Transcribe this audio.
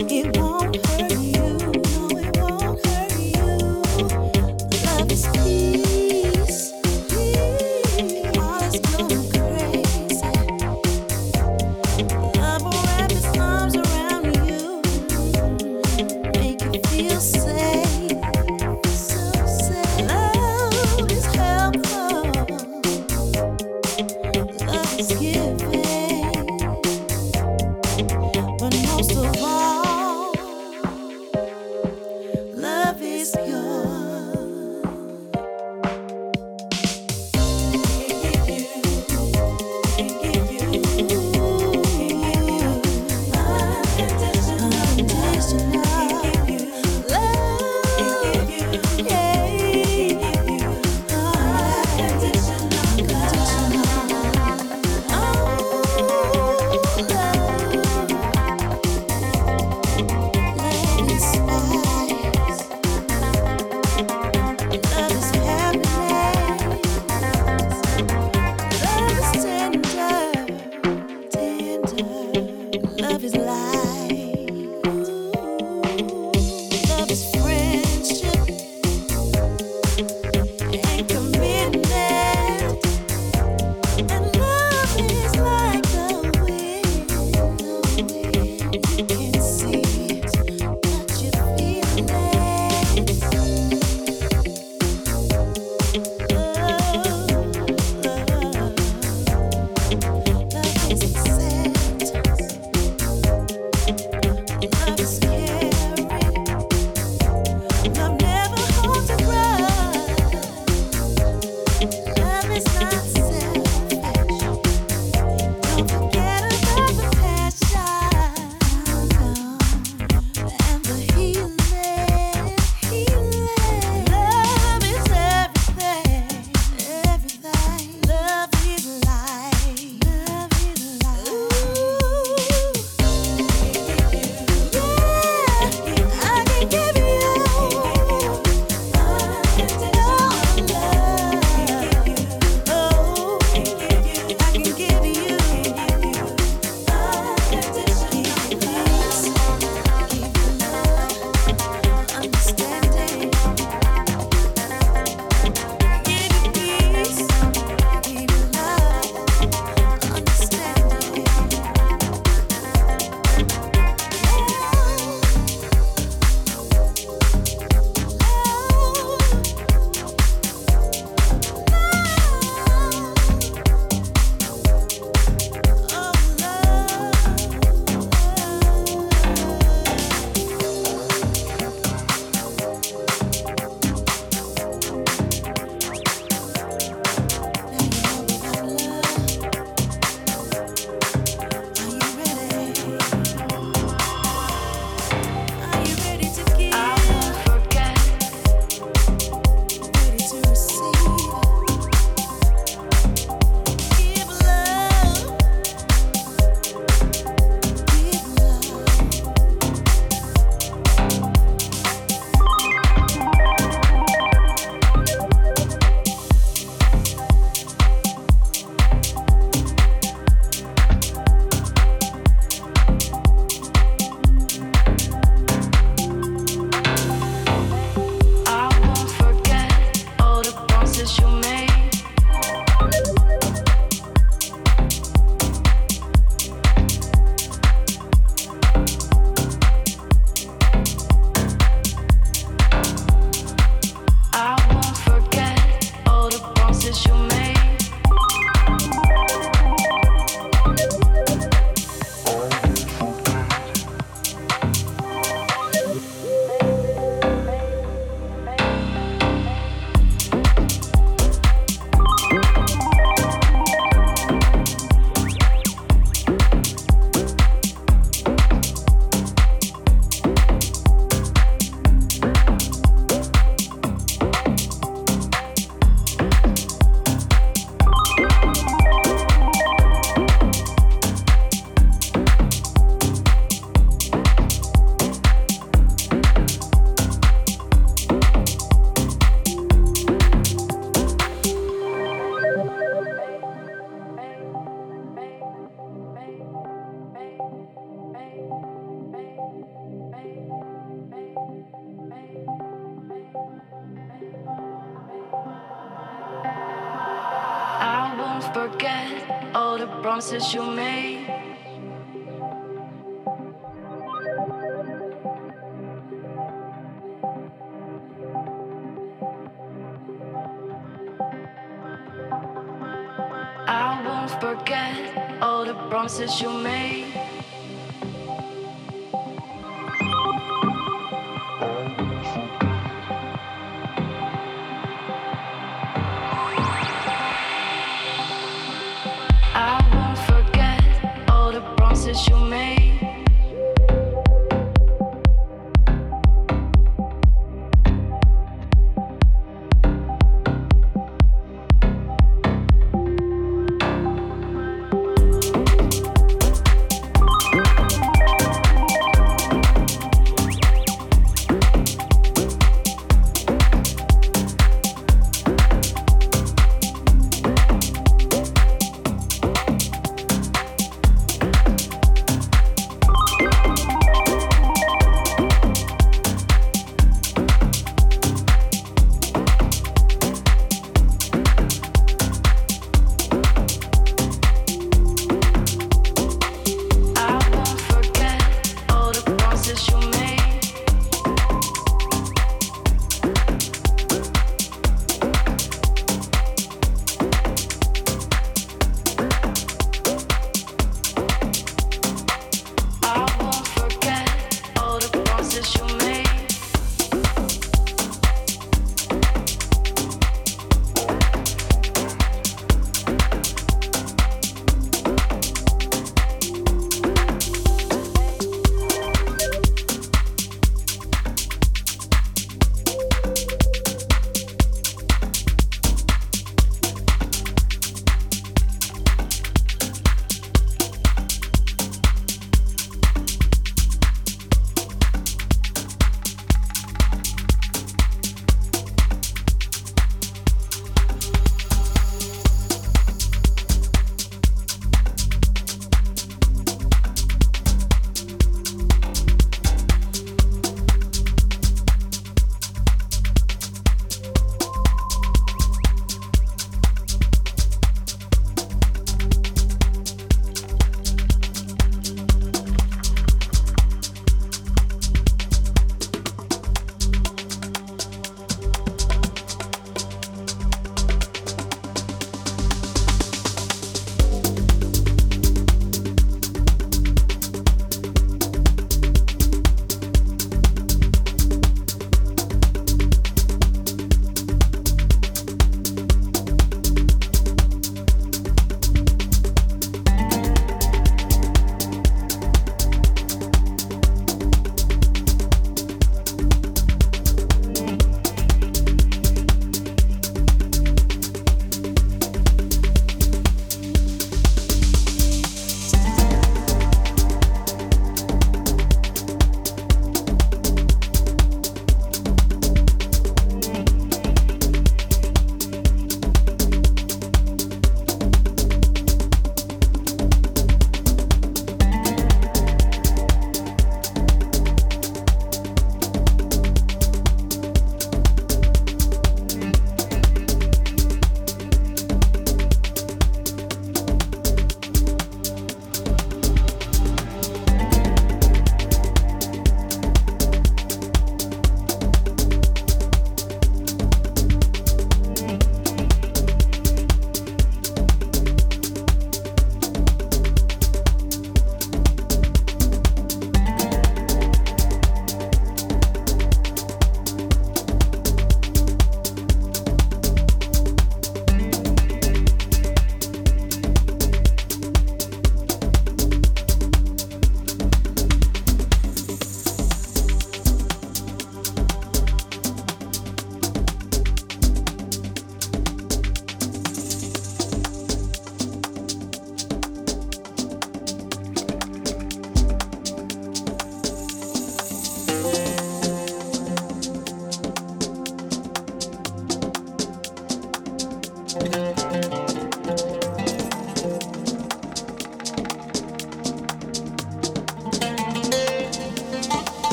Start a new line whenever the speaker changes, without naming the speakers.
you